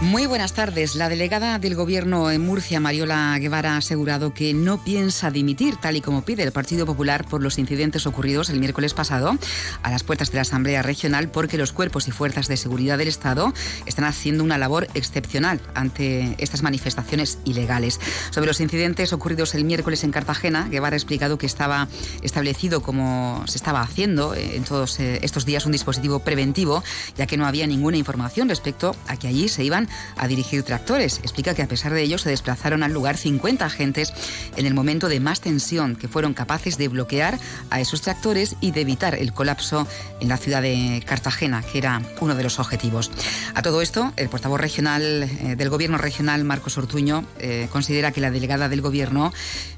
Muy buenas tardes. La delegada del Gobierno en Murcia, Mariola Guevara, ha asegurado que no piensa dimitir, tal y como pide el Partido Popular, por los incidentes ocurridos el miércoles pasado a las puertas de la Asamblea Regional, porque los cuerpos y fuerzas de seguridad del Estado están haciendo una labor excepcional ante estas manifestaciones ilegales. Sobre los incidentes ocurridos el miércoles en Cartagena, Guevara ha explicado que estaba establecido, como se estaba haciendo eh, en todos eh, estos días, un dispositivo preventivo, ya que no había ninguna información respecto a que allí se iban a dirigir tractores. Explica que a pesar de ello se desplazaron al lugar 50 agentes en el momento de más tensión que fueron capaces de bloquear a esos tractores y de evitar el colapso en la ciudad de Cartagena, que era uno de los objetivos. A todo esto, el portavoz regional eh, del gobierno regional, Marcos Ortuño, eh, considera que la delegada del gobierno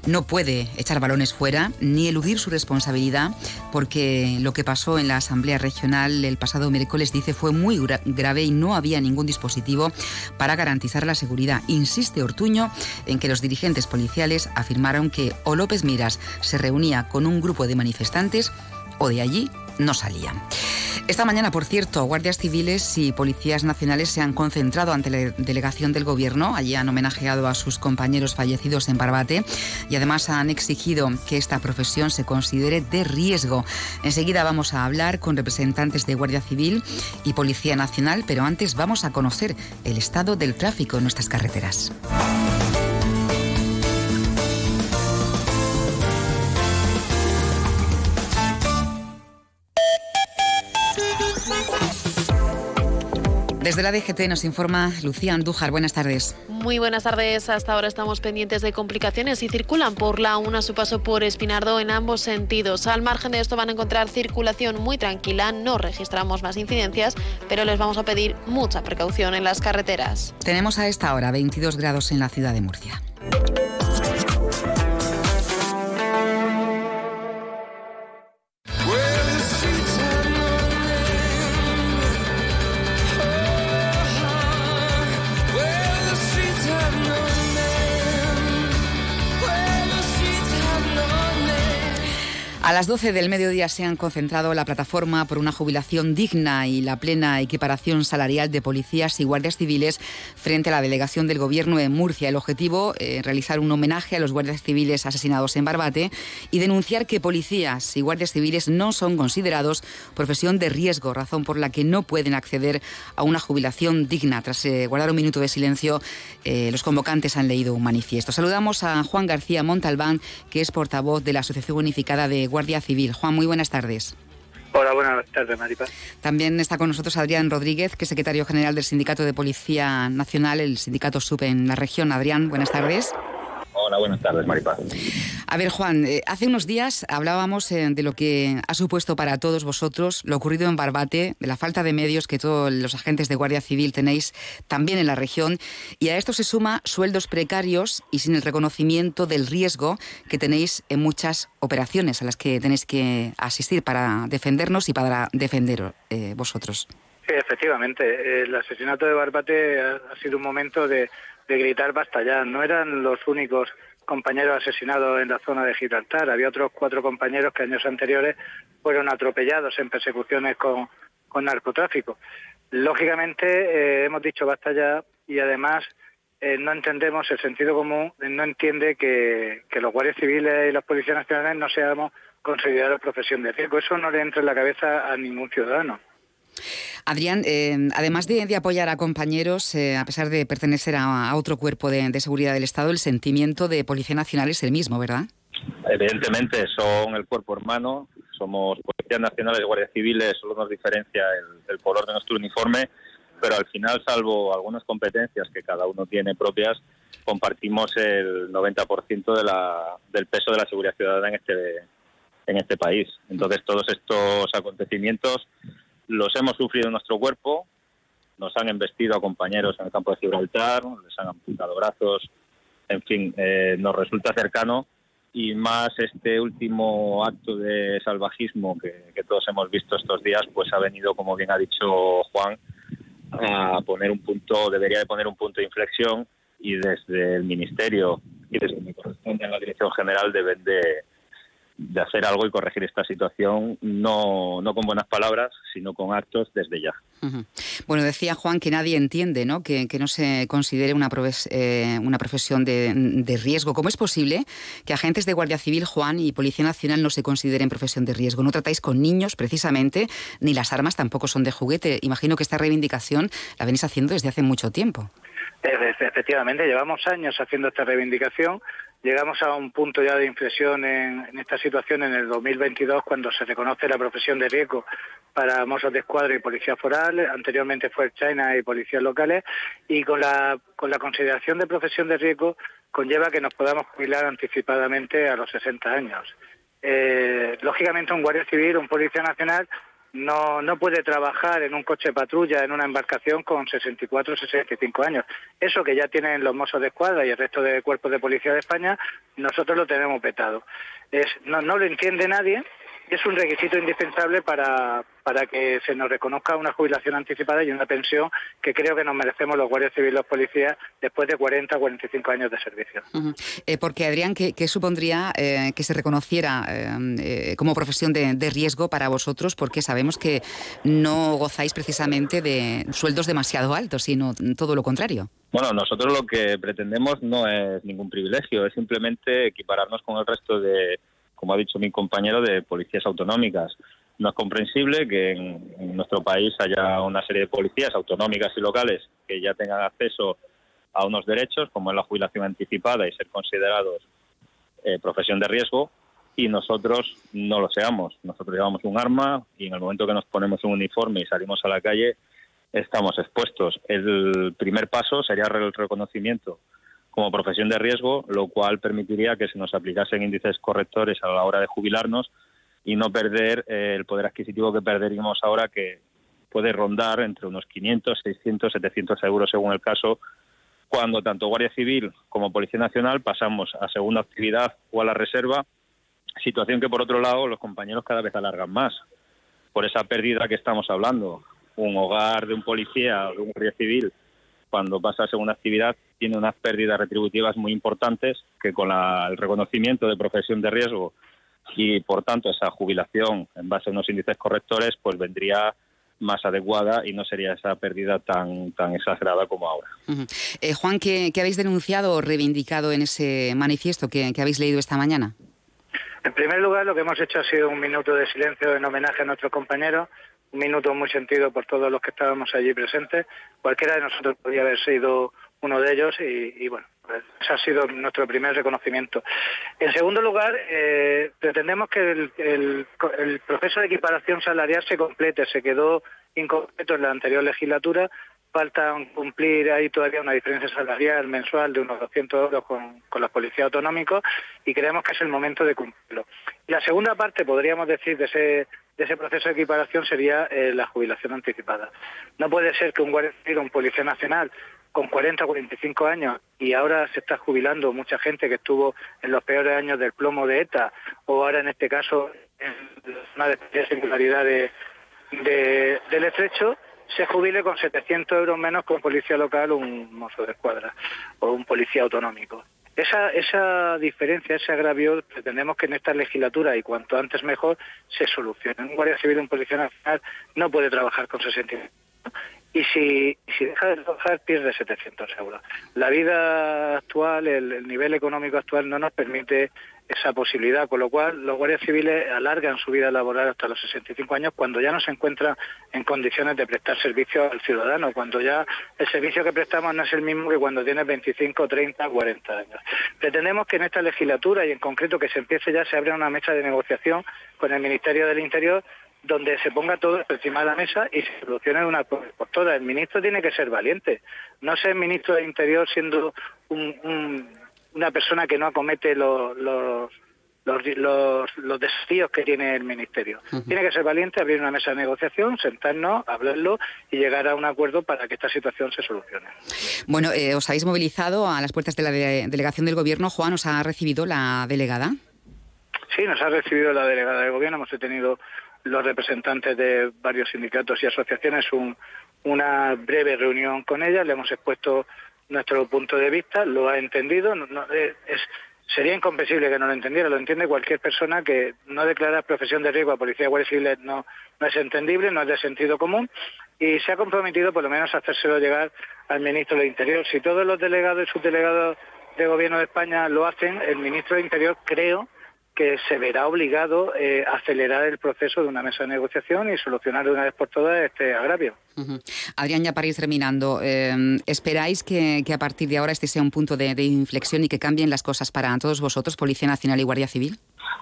no puede echar balones fuera ni eludir su responsabilidad porque lo que pasó en la Asamblea Regional el pasado miércoles dice fue muy grave y no había ningún dispositivo para garantizar la seguridad. Insiste Ortuño en que los dirigentes policiales afirmaron que o López Miras se reunía con un grupo de manifestantes o de allí no salían. Esta mañana, por cierto, guardias civiles y policías nacionales se han concentrado ante la delegación del Gobierno. Allí han homenajeado a sus compañeros fallecidos en Barbate y además han exigido que esta profesión se considere de riesgo. Enseguida vamos a hablar con representantes de Guardia Civil y Policía Nacional, pero antes vamos a conocer el estado del tráfico en nuestras carreteras. Desde la DGT nos informa Lucía Andújar. Buenas tardes. Muy buenas tardes. Hasta ahora estamos pendientes de complicaciones y circulan por la una a su paso por Espinardo en ambos sentidos. Al margen de esto van a encontrar circulación muy tranquila. No registramos más incidencias, pero les vamos a pedir mucha precaución en las carreteras. Tenemos a esta hora 22 grados en la ciudad de Murcia. A las 12 del mediodía se han concentrado la plataforma por una jubilación digna y la plena equiparación salarial de policías y guardias civiles frente a la delegación del Gobierno en Murcia. El objetivo, es realizar un homenaje a los guardias civiles asesinados en Barbate y denunciar que policías y guardias civiles no son considerados profesión de riesgo, razón por la que no pueden acceder a una jubilación digna. Tras eh, guardar un minuto de silencio, eh, los convocantes han leído un manifiesto. Saludamos a Juan García Montalbán, que es portavoz de la Asociación Unificada de Guardias Civil. Juan, muy buenas tardes. Hola, buenas tardes, Maripa. También está con nosotros Adrián Rodríguez, que es secretario general del Sindicato de Policía Nacional, el Sindicato SUP en la región. Adrián, buenas tardes. Hola, buenas tardes, Maripaz. A ver, Juan, eh, hace unos días hablábamos eh, de lo que ha supuesto para todos vosotros lo ocurrido en Barbate, de la falta de medios que todos los agentes de Guardia Civil tenéis también en la región, y a esto se suma sueldos precarios y sin el reconocimiento del riesgo que tenéis en muchas operaciones a las que tenéis que asistir para defendernos y para defender eh, vosotros. Sí, efectivamente. El asesinato de Barbate ha sido un momento de de gritar basta ya. No eran los únicos compañeros asesinados en la zona de Gibraltar. Había otros cuatro compañeros que años anteriores fueron atropellados en persecuciones con, narcotráfico. Lógicamente, eh, hemos dicho basta ya y además eh, no entendemos el sentido común, no entiende que, que los guardias civiles y las policías nacionales no seamos considerados profesión de riesgo. Eso no le entra en la cabeza a ningún ciudadano. Adrián, eh, además de, apoyar a compañeros, eh, a pesar de pertenecer a, otro cuerpo de, seguridad del Estado, el sentimiento de Policía Nacional es el mismo, ¿verdad? Evidentemente, son el cuerpo hermano, somos Policías Nacionales Guardias Civiles, solo nos diferencia el, color de nuestro uniforme, pero al final, salvo algunas competencias que cada uno tiene propias, compartimos el 90% de la, del peso de la seguridad ciudadana en este, en este país. Entonces, todos estos acontecimientos los hemos sufrido en nuestro cuerpo, nos han embestido a compañeros en el campo de Gibraltar, les han amputado brazos, en fin, eh, nos resulta cercano y más este último acto de salvajismo que, todos hemos visto estos días, pues ha venido, como bien ha dicho Juan, a poner un punto, debería de poner un punto de inflexión y desde el Ministerio y desde mi corresponde en la Dirección General deben de, de hacer algo y corregir esta situación, no, no con buenas palabras, sino con actos desde ya. Bueno, decía Juan que nadie entiende ¿no? Que, no se considere una, eh, una profesión de, de, riesgo. ¿Cómo es posible que agentes de Guardia Civil, Juan, y Policía Nacional no se consideren profesión de riesgo? No tratáis con niños, precisamente, ni las armas tampoco son de juguete. Imagino que esta reivindicación la venís haciendo desde hace mucho tiempo. Efectivamente, llevamos años haciendo esta reivindicación. Llegamos a un punto ya de inflexión en, esta situación en el 2022 cuando se reconoce la profesión de riesgo para mozos de escuadra y policía foral, anteriormente fue China y policías locales, y con la, con la consideración de profesión de riesgo conlleva que nos podamos jubilar anticipadamente a los 60 años. Eh, lógicamente un guardia civil, un policía nacional, no, no puede trabajar en un coche patrulla, en una embarcación con 64 o 65 años. Eso que ya tienen los mozos de escuadra y el resto de cuerpos de policía de España, nosotros lo tenemos petado. Es, no, no lo entiende nadie es un requisito indispensable para, para que se nos reconozca una jubilación anticipada y una pensión que creo que nos merecemos los guardias civiles y los policías después de 40 o 45 años de servicio. Eh, porque, Adrián, ¿qué, supondría eh, que se reconociera eh, como profesión de, de, riesgo para vosotros? Porque sabemos que no gozáis precisamente de sueldos demasiado altos, sino todo lo contrario. Bueno, nosotros lo que pretendemos no es ningún privilegio, es simplemente equipararnos con el resto de como ha dicho mi compañero, de policías autonómicas. No es comprensible que en, nuestro país haya una serie de policías autonómicas y locales que ya tengan acceso a unos derechos, como es la jubilación anticipada y ser considerados eh, profesión de riesgo, y nosotros no lo seamos. Nosotros llevamos un arma y en el momento que nos ponemos un uniforme y salimos a la calle, estamos expuestos. El primer paso sería el reconocimiento como profesión de riesgo, lo cual permitiría que se nos aplicasen índices correctores a la hora de jubilarnos y no perder eh, el poder adquisitivo que perderíamos ahora, que puede rondar entre unos 500, 600, 700 euros según el caso, cuando tanto Guardia Civil como Policía Nacional pasamos a segunda actividad o a la reserva, situación que por otro lado los compañeros cada vez alargan más. Por esa pérdida que estamos hablando, un hogar de un policía o de un Guardia Civil cuando pasa a segunda actividad tiene unas pérdidas retributivas muy importantes que con el reconocimiento de profesión de riesgo y por tanto esa jubilación en base a unos índices correctores pues vendría más adecuada y no sería esa pérdida tan, tan exagerada como ahora. Eh, Juan, ¿qué, habéis denunciado o reivindicado en ese manifiesto que, que habéis leído esta mañana? En primer lugar, lo que hemos hecho ha sido un minuto de silencio en homenaje a nuestros compañeros un minuto muy sentido por todos los que estábamos allí presentes. Cualquiera de nosotros podría haber sido uno de ellos y, bueno, pues ese ha sido nuestro primer reconocimiento. En segundo lugar, eh, pretendemos que el, el, proceso de equiparación salarial se complete. Se quedó incompleto en la anterior legislatura. Falta cumplir ahí todavía una diferencia salarial mensual de unos 200 euros con, los policías autonómicos y creemos que es el momento de cumplirlo. Y la segunda parte, podríamos decir, de ese de ese proceso de equiparación sería eh, la jubilación anticipada. No puede ser que un guardia o un policía nacional con 40 o 45 años y ahora se está jubilando mucha gente que estuvo en los peores años del plomo de ETA o ahora en este caso en una de singularidad de, del estrecho se jubile con 700 euros menos que un policía local o un mozo de escuadra o un policía autonómico. Esa, esa diferencia, ese agravio, pretendemos que en esta legislatura y cuanto antes mejor se solucione. Un guardia civil, un policía nacional no puede trabajar con 60 y si, si deja de trabajar pierde 700 euros. La vida actual, el, nivel económico actual no nos permite esa posibilidad, con lo cual los guardias civiles alargan su vida laboral hasta los 65 años cuando ya no se encuentran en condiciones de prestar servicio al ciudadano, cuando ya el servicio que prestamos no es el mismo que cuando tienes 25, 30, 40 años. Pretendemos que en esta legislatura y en concreto que se empiece ya, se abra una mesa de negociación con el Ministerio del Interior donde se ponga todo encima de la mesa y se solucione una por todas. El ministro tiene que ser valiente, no ser ministro de Interior siendo una persona que no acomete los, los, los, desafíos que tiene el ministerio. Tiene que ser valiente, abrir una mesa de negociación, sentarnos, hablarlo y llegar a un acuerdo para que esta situación se solucione. Bueno, eh, os habéis movilizado a las puertas de la delegación del Gobierno. Juan, ¿os ha recibido la delegada? Sí, nos ha recibido la delegada de gobierno, hemos tenido los representantes de varios sindicatos y asociaciones una breve reunión con ella, le hemos expuesto nuestro punto de vista, lo ha entendido, eh, es, sería incomprensible que no lo entendiera, lo entiende cualquier persona que no declara profesión de riesgo a policía guardia civil, no, no es entendible, no es de sentido común y se ha comprometido por lo menos a hacérselo llegar al ministro del Interior. Si todos los delegados y subdelegados de Gobierno de España lo hacen, el ministro del Interior creo que se verá obligado eh, a acelerar el proceso de una mesa de negociación y solucionar de una vez por todas este agravio. Adrián, ya para ir terminando, eh, ¿esperáis que, a partir de ahora este sea un punto de, inflexión y que cambien las cosas para todos vosotros, Policía Nacional y Guardia Civil?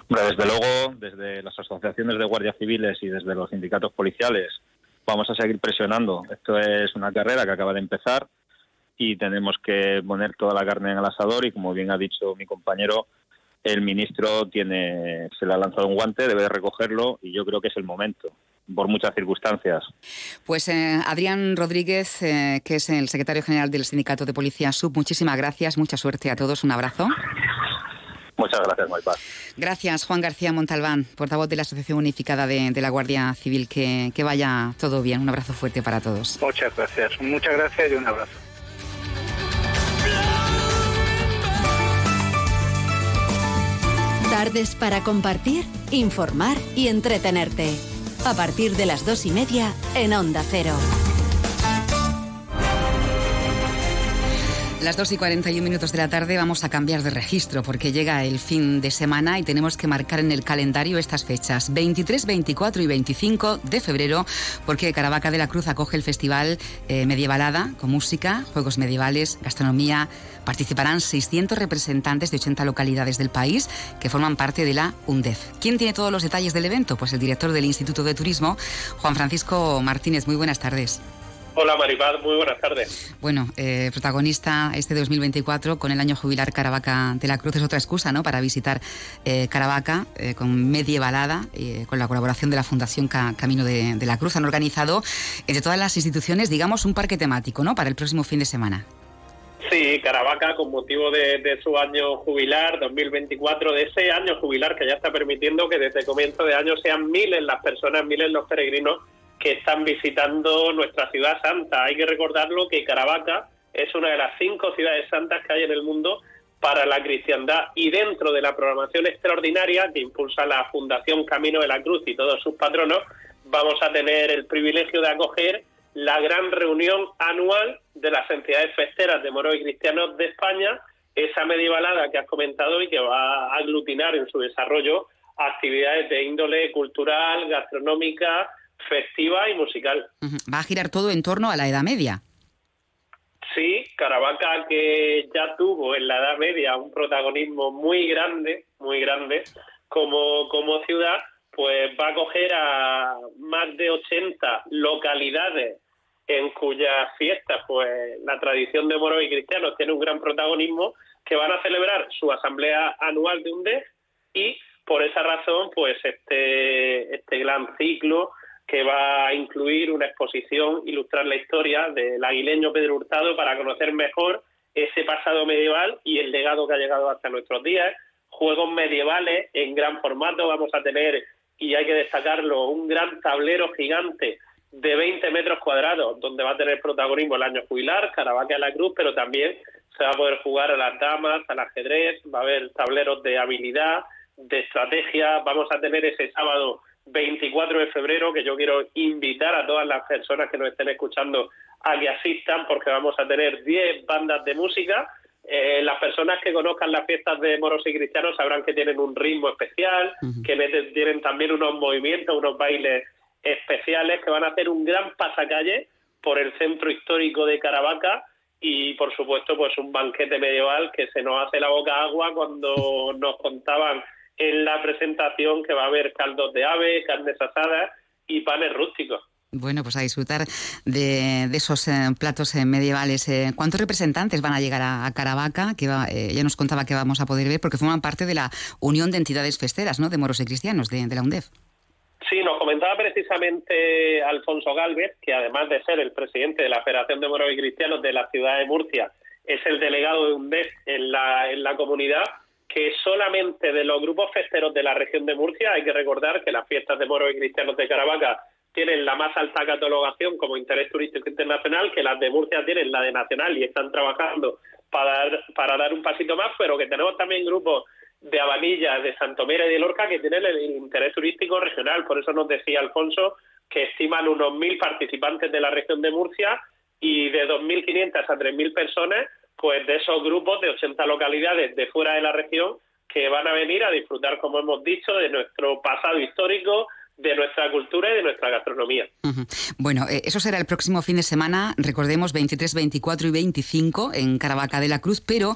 desde luego, desde las asociaciones de guardias civiles y desde los sindicatos policiales vamos a seguir presionando. Esto es una carrera que acaba de empezar y tenemos que poner toda la carne en el asador y, como bien ha dicho mi compañero, el ministro tiene, se le ha lanzado un guante, debe de recogerlo y yo creo que es el momento por muchas circunstancias. Pues eh, Adrián Rodríguez, eh, que es el secretario general del Sindicato de Policía Sub, muchísimas gracias, mucha suerte a todos, un abrazo. Muchas gracias, Maipaz. Gracias, Juan García Montalbán, portavoz de la Asociación Unificada de, la Guardia Civil. Que, que vaya todo bien. Un abrazo fuerte para todos. Muchas gracias, muchas gracias y un abrazo. Tardes para compartir, informar y entretenerte. A partir de las dos y media en Onda Cero. Las 2 y 41 minutos de la tarde vamos a cambiar de registro porque llega el fin de semana y tenemos que marcar en el calendario estas fechas, 23, 24 y 25 de febrero, porque Caravaca de la Cruz acoge el festival eh, Medievalada con música, juegos medievales, gastronomía. Participarán 600 representantes de 80 localidades del país que forman parte de la UNDEF. ¿Quién tiene todos los detalles del evento? Pues el director del Instituto de Turismo, Juan Francisco Martínez. Muy buenas tardes. Hola Maripaz, muy buenas tardes. Bueno, eh, protagonista este 2024 con el año jubilar Caravaca de la Cruz es otra excusa ¿no? para visitar eh, Caravaca eh, con Medievalada, con la colaboración de la Fundación Camino de, la Cruz. Han organizado entre todas las instituciones, digamos, un parque temático ¿no? para el próximo fin de semana. Sí, Caravaca, con motivo de, de, su año jubilar 2024, de ese año jubilar que ya está permitiendo que desde comienzo de año sean miles las personas, miles los peregrinos que están visitando nuestra ciudad santa. Hay que recordarlo que Caravaca es una de las cinco ciudades santas que hay en el mundo para la cristiandad y dentro de la programación extraordinaria que impulsa la Fundación Camino de la Cruz y todos sus patronos, vamos a tener el privilegio de acoger la gran reunión anual de las entidades festeras de moros y cristianos de España, esa medievalada que has comentado y que va a aglutinar en su desarrollo actividades de índole cultural, gastronómica, festiva y musical. Va a girar todo en torno a la Edad Media. Sí, Caravaca que ya tuvo en la Edad Media un protagonismo muy grande, muy grande como, como ciudad, pues va a coger a más de 80 localidades en cuyas fiestas pues la tradición de moros y cristianos tiene un gran protagonismo que van a celebrar su asamblea anual de UNDEF y por esa razón pues este este gran ciclo que va a incluir una exposición, ilustrar la historia del aguileño Pedro Hurtado para conocer mejor ese pasado medieval y el legado que ha llegado hasta nuestros días. Juegos medievales en gran formato, vamos a tener, y hay que destacarlo, un gran tablero gigante de 20 metros cuadrados, donde va a tener protagonismo el año jubilar, Caravaca a la Cruz, pero también se va a poder jugar a las damas, al ajedrez, va a haber tableros de habilidad, de estrategia, vamos a tener ese sábado 24 de febrero, que yo quiero invitar a todas las personas que nos estén escuchando a que asistan, porque vamos a tener 10 bandas de música. Eh, las personas que conozcan las fiestas de moros y cristianos sabrán que tienen un ritmo especial, que tienen también unos movimientos, unos bailes especiales, que van a hacer un gran pasacalle por el centro histórico de Caravaca y por supuesto pues un banquete medieval que se nos hace la boca agua cuando nos contaban en la presentación que va a haber caldos de ave, carnes asadas y panes rústicos. Bueno, pues a disfrutar de, esos eh, platos eh, medievales. Eh, ¿Cuántos representantes van a llegar a, Caravaca? Que ya nos contaba que vamos a poder ver, porque forman parte de la Unión de Entidades Festeras, ¿no? De Moros y Cristianos, de, la UNDEF. Sí, nos comentaba precisamente Alfonso Galvez, que además de ser el presidente de la Federación de Moros y Cristianos de la ciudad de Murcia, es el delegado de UNDEF en la, en la comunidad que solamente de los grupos festeros de la región de Murcia, hay que recordar que las fiestas de moros y cristianos de Caravaca tienen la más alta catalogación como interés turístico internacional, que las de Murcia tienen la de nacional y están trabajando para dar, para dar un pasito más, pero que tenemos también grupos de Abanilla, de Santomera y de Lorca que tienen el interés turístico regional. Por eso nos decía Alfonso que estiman unos mil participantes de la región de Murcia y de 2.500 a 3.000 personas, pues de esos grupos de 80 localidades de fuera de la región que van a venir a disfrutar, como hemos dicho, de nuestro pasado histórico, de nuestra cultura y de nuestra gastronomía. Bueno, eh, eso será el próximo fin de semana, recordemos 23, 24 y 25 en Caravaca de la Cruz, pero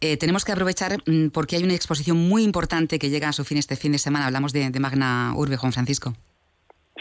eh, tenemos que aprovechar mm, porque hay una exposición muy importante que llega a su fin este fin de semana. Hablamos de, de Magna Urbe, Juan Francisco.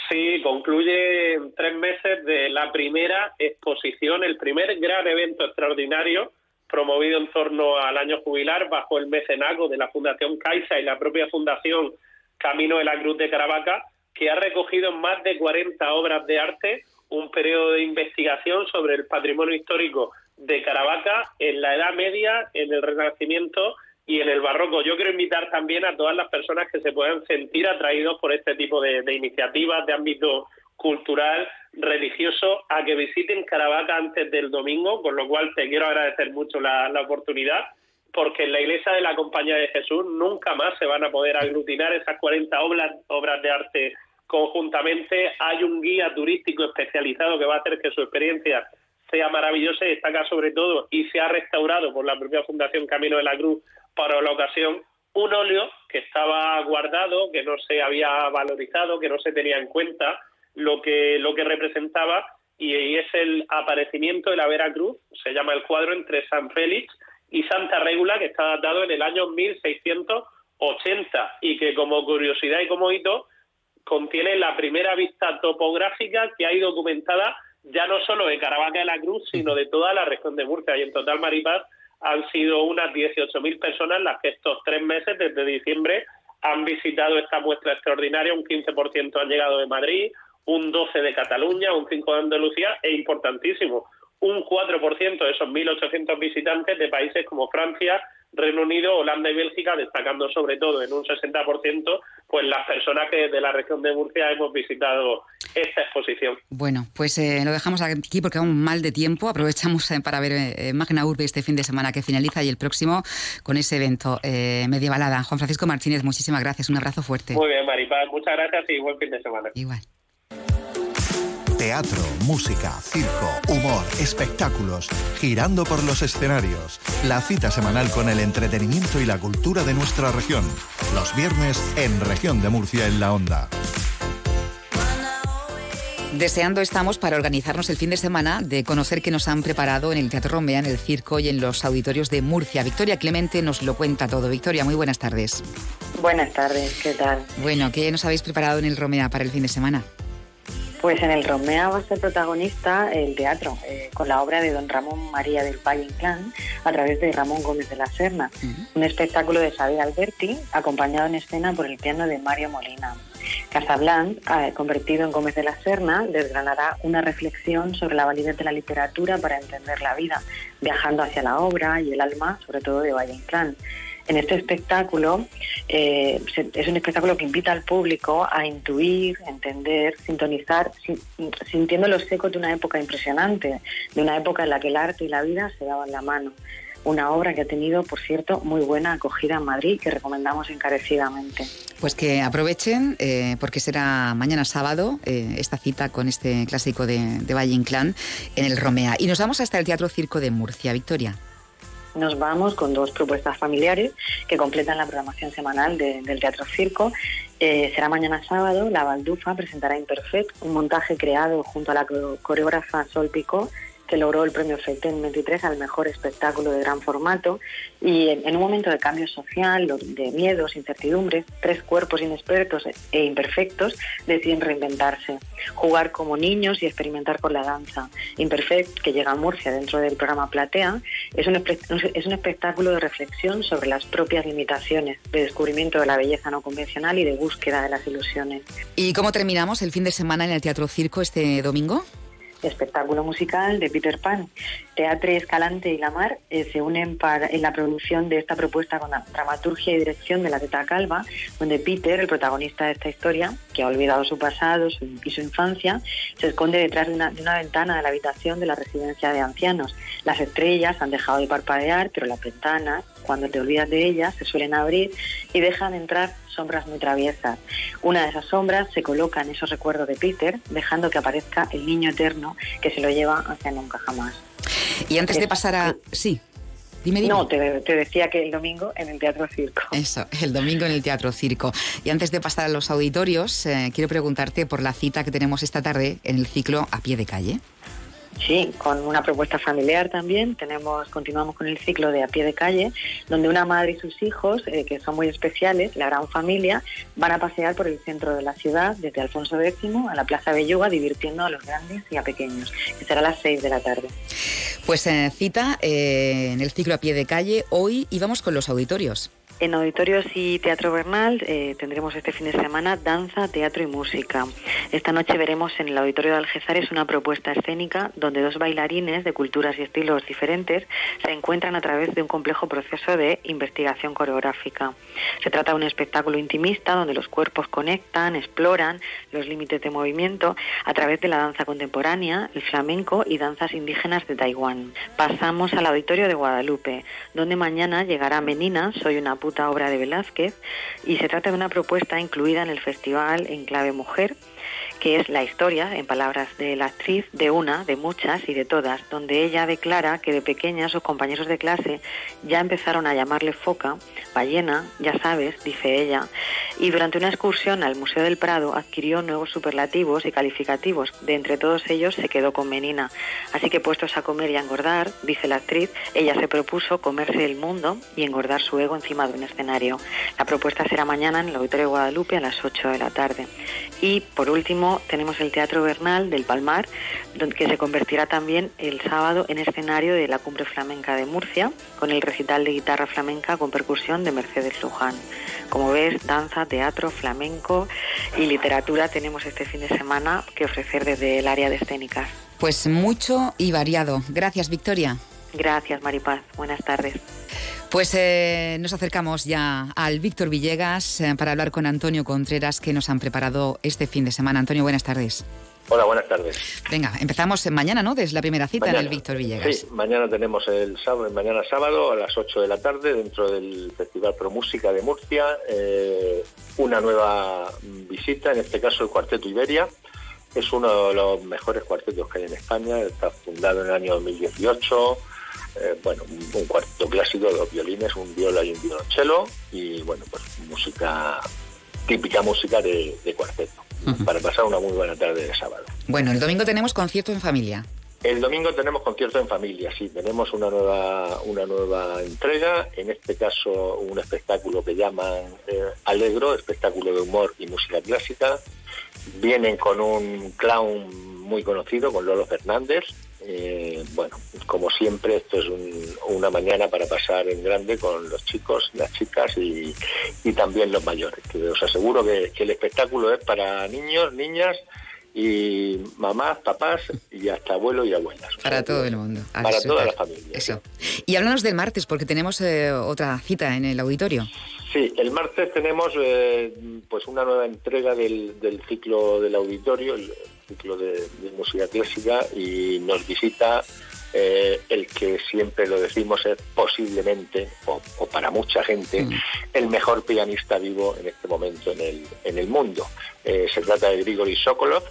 Sí, concluye tres meses de la primera exposición, el primer gran evento extraordinario promovido en torno al año jubilar bajo el mecenazgo de la Fundación Caixa y la propia Fundación Camino de la Cruz de Caravaca, que ha recogido más de 40 obras de arte, un periodo de investigación sobre el patrimonio histórico de Caravaca en la Edad Media, en el Renacimiento y en el Barroco. Yo quiero invitar también a todas las personas que se puedan sentir atraídos por este tipo de, iniciativas de ámbito cultural, religioso, a que visiten Caravaca antes del domingo, con lo cual te quiero agradecer mucho la, la oportunidad porque en la iglesia de la Compañía de Jesús nunca más se van a poder aglutinar esas 40 obras, obras de arte conjuntamente. Hay un guía turístico especializado que va a hacer que su experiencia sea maravillosa y destaca sobre todo y se ha restaurado por la propia Fundación Camino de la Cruz para la ocasión un óleo que estaba guardado, que no se había valorizado, que no se tenía en cuenta lo que, lo que representaba y es el aparecimiento de la Vera Cruz, se llama el cuadro entre San Félix y Santa Regula, que está datado en el año 1680 y que como curiosidad y como hito contiene la primera vista topográfica que hay documentada ya no solo de Caravaca de la Cruz, sino de toda la región de Murcia. Y en total, Maripaz, han sido unas 18.000 personas las que estos tres meses, desde diciembre, han visitado esta muestra extraordinaria. Un 15% han llegado de Madrid, un 12% de Cataluña, un 5% de Andalucía e importantísimo, un 4% de esos 1.800 visitantes de países como Francia, Reino Unido, Holanda y Bélgica, destacando sobre todo en un 60% pues las personas que de la región de Murcia hemos visitado esta exposición. Bueno, pues eh, lo dejamos aquí porque un mal de tiempo. Aprovechamos eh, para ver eh, Magna Urbe este fin de semana que finaliza y el próximo con ese evento medievalada. Juan Francisco Martínez, muchísimas gracias. Un abrazo fuerte. Muy bien, Maripaz. Muchas gracias y buen fin de semana. Igual. Teatro, música, circo, humor, espectáculos, girando por los escenarios. La cita semanal con el entretenimiento y la cultura de nuestra región. Los viernes en Región de Murcia en la Onda. Deseando estamos para organizarnos el fin de semana de conocer qué nos han preparado en el Teatro Romea, en el circo y en los auditorios de Murcia. Victoria Clemente nos lo cuenta todo. Victoria, muy buenas tardes. Buenas tardes, ¿qué tal? Bueno, ¿qué nos habéis preparado en el Romea para el fin de semana? Pues en el Romea va a ser protagonista el teatro, eh, con la obra de don Ramón María del Valle Inclán, a través de Ramón Gómez de la Serna, un espectáculo de Xavier Alberti, acompañado en escena por el piano de Mario Molina. Casablanc, eh, convertido en Gómez de la Serna, desgranará una reflexión sobre la validez de la literatura para entender la vida, viajando hacia la obra y el alma, sobre todo de Valle Inclán en este espectáculo eh, es un espectáculo que invita al público a intuir, entender, sintonizar, sintiendo los ecos de una época impresionante, de una época en la que el arte y la vida se daban la mano. Una obra que ha tenido, por cierto, muy buena acogida en Madrid, que recomendamos encarecidamente. Pues que aprovechen, eh, porque será mañana sábado eh, esta cita con este clásico de, de Valle Inclán en el Romea. Y nos vamos hasta el Teatro Circo de Murcia. Victoria nos vamos con dos propuestas familiares que completan la programación semanal del Teatro Circo. Eh, será mañana sábado, La Baldufa presentará Imperfect, un montaje creado junto a la coreógrafa Sol Picó que logró el premio FETEN 23 al mejor espectáculo de gran formato y en, un momento de cambio social, de miedos, incertidumbres, tres cuerpos inexpertos e imperfectos deciden reinventarse, jugar como niños y experimentar con la danza. Imperfect, que llega a Murcia dentro del programa Platea, es un, es un espectáculo de reflexión sobre las propias limitaciones, de descubrimiento de la belleza no convencional y de búsqueda de las ilusiones. ¿Y cómo terminamos el fin de semana en el Teatro Circo este domingo? Espectáculo musical de Peter Pan. Teatro Escalante y La Mar eh, se unen para, en la producción de esta propuesta con la dramaturgia y dirección de la Teta Calva, donde Peter, el protagonista de esta historia, que ha olvidado su pasado y su infancia, se esconde detrás de una, de una ventana de la habitación de la residencia de ancianos. Las estrellas han dejado de parpadear, pero las ventanas, cuando te olvidas de ellas, se suelen abrir y dejan entrar sombras muy traviesas. Una de esas sombras se coloca en esos recuerdos de Peter, dejando que aparezca el niño eterno que se lo lleva hacia nunca jamás. Y antes de pasar a... Sí. Dime, dime. No, te, decía que el domingo en el Teatro Circo. Eso, el domingo en el Teatro Circo. Y antes de pasar a los auditorios, eh, quiero preguntarte por la cita que tenemos esta tarde en el ciclo A Pie de Calle. Sí, con una propuesta familiar también. Tenemos, continuamos con el ciclo de a pie de calle, donde una madre y sus hijos, eh, que son muy especiales, la gran familia, van a pasear por el centro de la ciudad, desde Alfonso X a la Plaza Belluga, divirtiendo a los grandes y a pequeños, que será a las 6 de la tarde. Pues eh, cita eh, en el ciclo a pie de calle hoy y vamos con los auditorios. En auditorios y Teatro Bernal eh, tendremos este fin de semana danza, teatro y música. Esta noche veremos en el Auditorio de Algezares una propuesta escénica donde dos bailarines de culturas y estilos diferentes se encuentran a través de un complejo proceso de investigación coreográfica. Se trata de un espectáculo intimista donde los cuerpos conectan, exploran los límites de movimiento a través de la danza contemporánea, el flamenco y danzas indígenas de Taiwán. Pasamos al Auditorio de Guadalupe, donde mañana llegará Menina, Soy una puta obra de Velázquez, y se trata de una propuesta incluida en el festival en clave mujer que es la historia, en palabras de la actriz, de una, de muchas y de todas, donde ella declara que de pequeña sus compañeros de clase ya empezaron a llamarle foca, ballena, ya sabes, dice ella, y durante una excursión al Museo del Prado adquirió nuevos superlativos y calificativos, de entre todos ellos se quedó con Menina. Así que puestos a comer y a engordar, dice la actriz, ella se propuso comerse el mundo y engordar su ego encima de un escenario. La propuesta será mañana en el Auditorio de Guadalupe a las 8 de la tarde. Y por último, tenemos el Teatro Bernal del Palmar, que se convertirá también el sábado en escenario de la Cumbre Flamenca de Murcia, con el recital de guitarra flamenca con percusión de Mercedes Luján. Como ves, danza, teatro, flamenco y literatura tenemos este fin de semana que ofrecer desde el área de escénicas. Pues mucho y variado. Gracias, Victoria. Gracias, Maripaz. Buenas tardes. Pues eh, nos acercamos ya al Víctor Villegas eh, para hablar con Antonio Contreras que nos han preparado este fin de semana. Antonio, buenas tardes. Hola, buenas tardes. Venga, empezamos mañana, ¿no? Desde la primera cita en el Víctor Villegas. Sí, mañana tenemos el sábado, mañana sábado a las 8 de la tarde dentro del Festival Pro Música de Murcia, eh, una nueva visita, en este caso el Cuarteto Iberia. Es uno de los mejores cuartetos que hay en España, está fundado en el año 2018 eh, bueno, un, cuarto clásico de dos violines, un viola y un violonchelo, y bueno, pues música, típica música de, cuarteto, para pasar una muy buena tarde de sábado. Bueno, el domingo tenemos concierto en familia. El domingo tenemos concierto en familia, sí, tenemos una nueva, una nueva entrega, en este caso un espectáculo que llaman eh, Alegro, espectáculo de humor y música clásica. Vienen con un clown muy conocido, con Lolo Fernández, eh, bueno, como siempre, esto es una mañana para pasar en grande con los chicos, las chicas y, también los mayores. Que os aseguro que, el espectáculo es para niños, niñas y mamás, papás y hasta abuelos y abuelas. Para todo el mundo. Para toda la familia. Eso. Y háblanos del martes, porque tenemos eh, otra cita en el auditorio. Sí, el martes tenemos eh, pues una nueva entrega del, del ciclo del auditorio, ciclo de, música clásica y nos visita eh, el que siempre lo decimos es posiblemente, o, para mucha gente, mm. el mejor pianista vivo en este momento en el, en el mundo. Eh, se trata de Grigory Sokolov,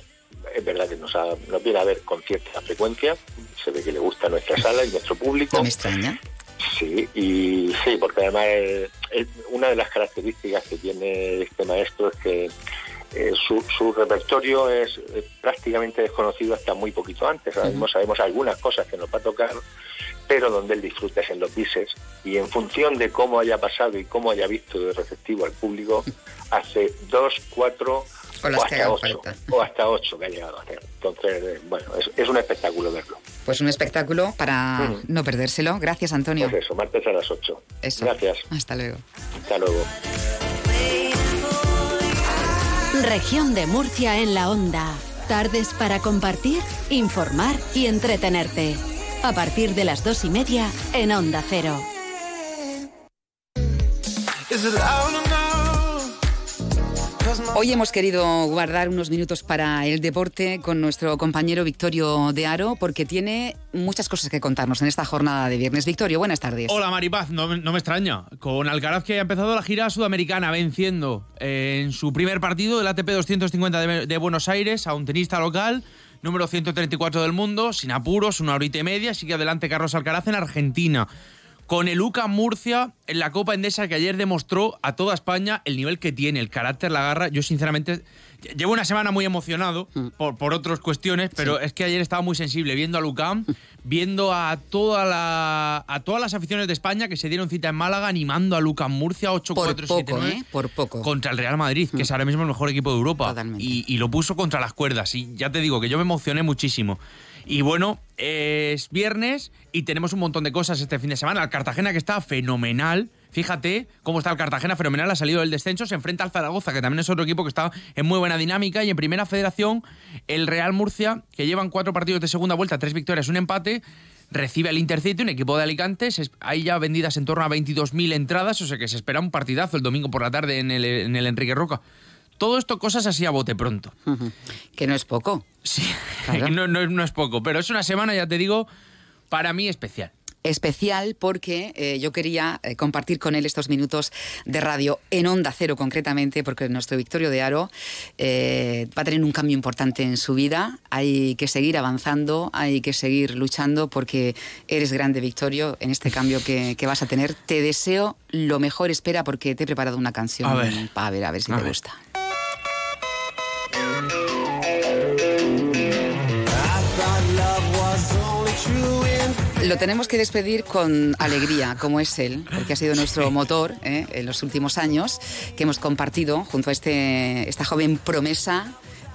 es verdad que nos, nos viene a ver con cierta frecuencia, se ve que le gusta nuestra sala y nuestro público. No me extraña. Sí, y sí, porque además eh, una de las características que tiene este maestro es que eh, su, repertorio es prácticamente desconocido hasta muy poquito antes. Sabemos, sabemos algunas cosas que nos va a tocar, pero donde él disfruta es en los bises y en función de cómo haya pasado y cómo haya visto de receptivo al público, hace dos, cuatro o, hasta ocho, o hasta ocho que ha llegado a hacer. Entonces, eh, bueno, es, un espectáculo verlo. Pues un espectáculo para no perdérselo. Gracias, Antonio. Pues eso, martes a las ocho. Gracias. Hasta luego. Hasta luego. Región de Murcia en la onda. Tardes para compartir, informar y entretenerte. A partir de las dos y media en Onda Cero. Hoy hemos querido guardar unos minutos para el deporte con nuestro compañero Victorio de Aro porque tiene muchas cosas que contarnos en esta jornada de viernes. Victorio, buenas tardes. Hola Maripaz, no, me extraña. Con Alcaraz que ha empezado la gira sudamericana venciendo en su primer partido del ATP 250 de, de Buenos Aires a un tenista local número 134 del mundo, sin apuros, una horita y media, sigue adelante Carlos Alcaraz en Argentina con el UCA Murcia en la Copa Endesa que ayer demostró a toda España el nivel que tiene, el carácter, la garra. Yo sinceramente llevo una semana muy emocionado mm. por, por otras cuestiones, pero es que ayer estaba muy sensible viendo a Lucam, viendo a, toda la, a todas las aficiones de España que se dieron cita en Málaga animando a Lucam Murcia 8-4-7-9 ¿eh? por poco contra el Real Madrid, que es mm. ahora mismo el mejor equipo de Europa. Y, y lo puso contra las cuerdas. Y ya te digo que yo me emocioné muchísimo. Y bueno, es viernes y tenemos un montón de cosas este fin de semana. El Cartagena que está fenomenal. Fíjate cómo está el Cartagena, fenomenal, ha salido del descenso, se enfrenta al Zaragoza, que también es otro equipo que está en muy buena dinámica. Y en primera federación, el Real Murcia, que llevan cuatro partidos de segunda vuelta, tres victorias, un empate, recibe al Intercity, un equipo de Alicante. Hay ya vendidas en torno a 22.000 entradas, o sea que se espera un partidazo el domingo por la tarde en el, en el Enrique Roca. Todo esto cosas así a bote pronto. Que no es poco. Sí, no, no, es poco, pero es una semana, ya te digo, para mí especial especial porque eh, yo quería eh, compartir con él estos minutos de radio en Onda Cero concretamente, porque nuestro Victorio de Aro eh, va a tener un cambio importante en su vida. Hay que seguir avanzando, hay que seguir luchando porque eres grande, Victorio, en este cambio que, vas a tener. Te deseo lo mejor, espera, porque te he preparado una canción. A ver, a ver, a ver si te gusta. Lo tenemos que despedir con alegría, como es él, porque ha sido nuestro motor ¿eh? en los últimos años, que hemos compartido junto a este, esta joven promesa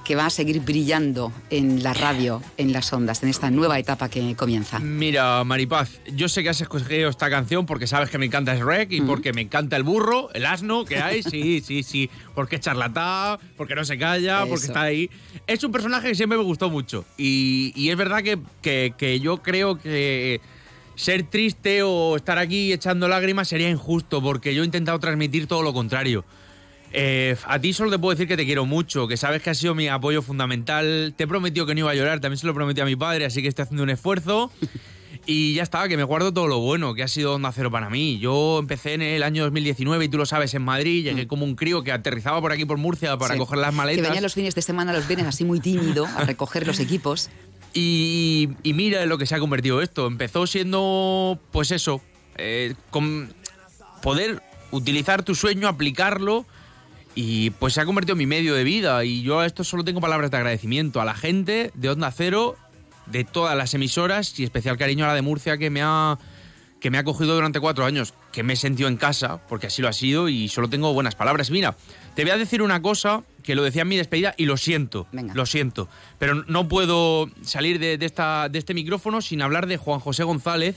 que va a seguir brillando en la radio, en las ondas, en esta nueva etapa que comienza? Mira, Maripaz, yo sé que has escogido esta canción porque sabes que me encanta Shrek y porque me encanta el burro, el asno que hay, sí, sí, sí, porque es charlatán, porque no se calla, porque está ahí. Es un personaje que siempre me gustó mucho y, es verdad que, que yo creo que ser triste o estar aquí echando lágrimas sería injusto porque yo he intentado transmitir todo lo contrario. Eh, a ti solo te puedo decir que te quiero mucho, que sabes que has sido mi apoyo fundamental. Te he prometido que no iba a llorar, también se lo prometí a mi padre, así que estoy haciendo un esfuerzo. Y ya está, que me guardo todo lo bueno que ha sido Onda Cero para mí. Yo empecé en el año 2019 y tú lo sabes en Madrid, llegué mm. como un crío que aterrizaba por aquí por Murcia para coger las maletas. Que venía los fines de semana, los viernes así muy tímido a recoger los equipos. Y, mira en lo que se ha convertido esto. Empezó siendo, pues eso, eh, con poder utilizar tu sueño, aplicarlo y pues se ha convertido en mi medio de vida. Y yo a esto solo tengo palabras de agradecimiento. A la gente de Onda Cero, de todas las emisoras y especial cariño a la de Murcia que me ha que me ha acogido durante cuatro años, que me he sentido en casa, porque así lo ha sido y solo tengo buenas palabras. Mira, te voy a decir una cosa que lo decía en mi despedida y lo siento, lo siento, pero no puedo salir de, esta, de este micrófono sin hablar de Juan José González,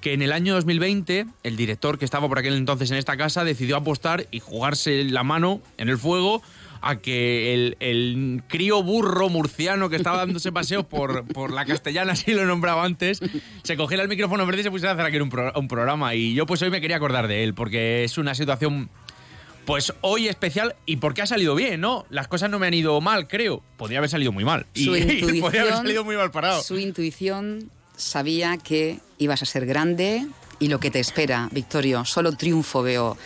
que en el año 2020 el director que estaba por aquel entonces en esta casa decidió apostar y jugarse la mano en el fuego a que el, crío burro murciano que estaba dándose paseos por, por la castellana, así lo nombraba antes, se cogiera el micrófono verde y se pusiera a hacer aquí un, un programa. Y yo pues hoy me quería acordar de él, porque es una situación pues hoy especial y porque ha salido bien, ¿no? Las cosas no me han ido mal, creo. Podría haber salido muy mal. Su intuición, podría haber salido muy mal parado. Su intuición sabía que ibas a ser grande y lo que te espera, Victorio. Solo triunfo veo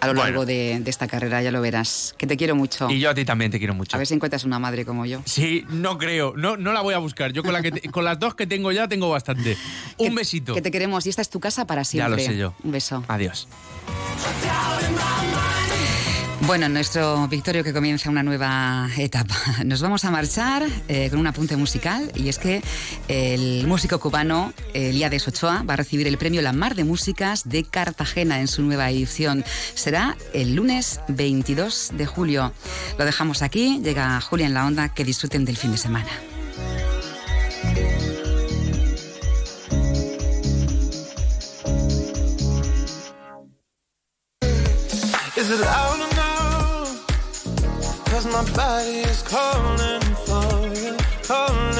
a lo largo de, esta carrera, ya lo verás. Que te quiero mucho. Y yo a ti también te quiero mucho. A ver si encuentras una madre como yo. Sí, no creo. No, no la voy a buscar. Yo con, la que con las dos que tengo ya tengo bastante. Un besito. Que te queremos y esta es tu casa para siempre. Ya lo sé yo. Un beso. Adiós. Bueno, nuestro Victorio que comienza una nueva etapa. Nos vamos a marchar eh, con un apunte musical y es que el músico cubano Eliades Ochoa va a recibir el premio La Mar de Músicas de Cartagena en su nueva edición. Será el lunes 22 de julio. Lo dejamos aquí, llega Julia en la onda, que disfruten del fin de semana. Body is calling for you. calling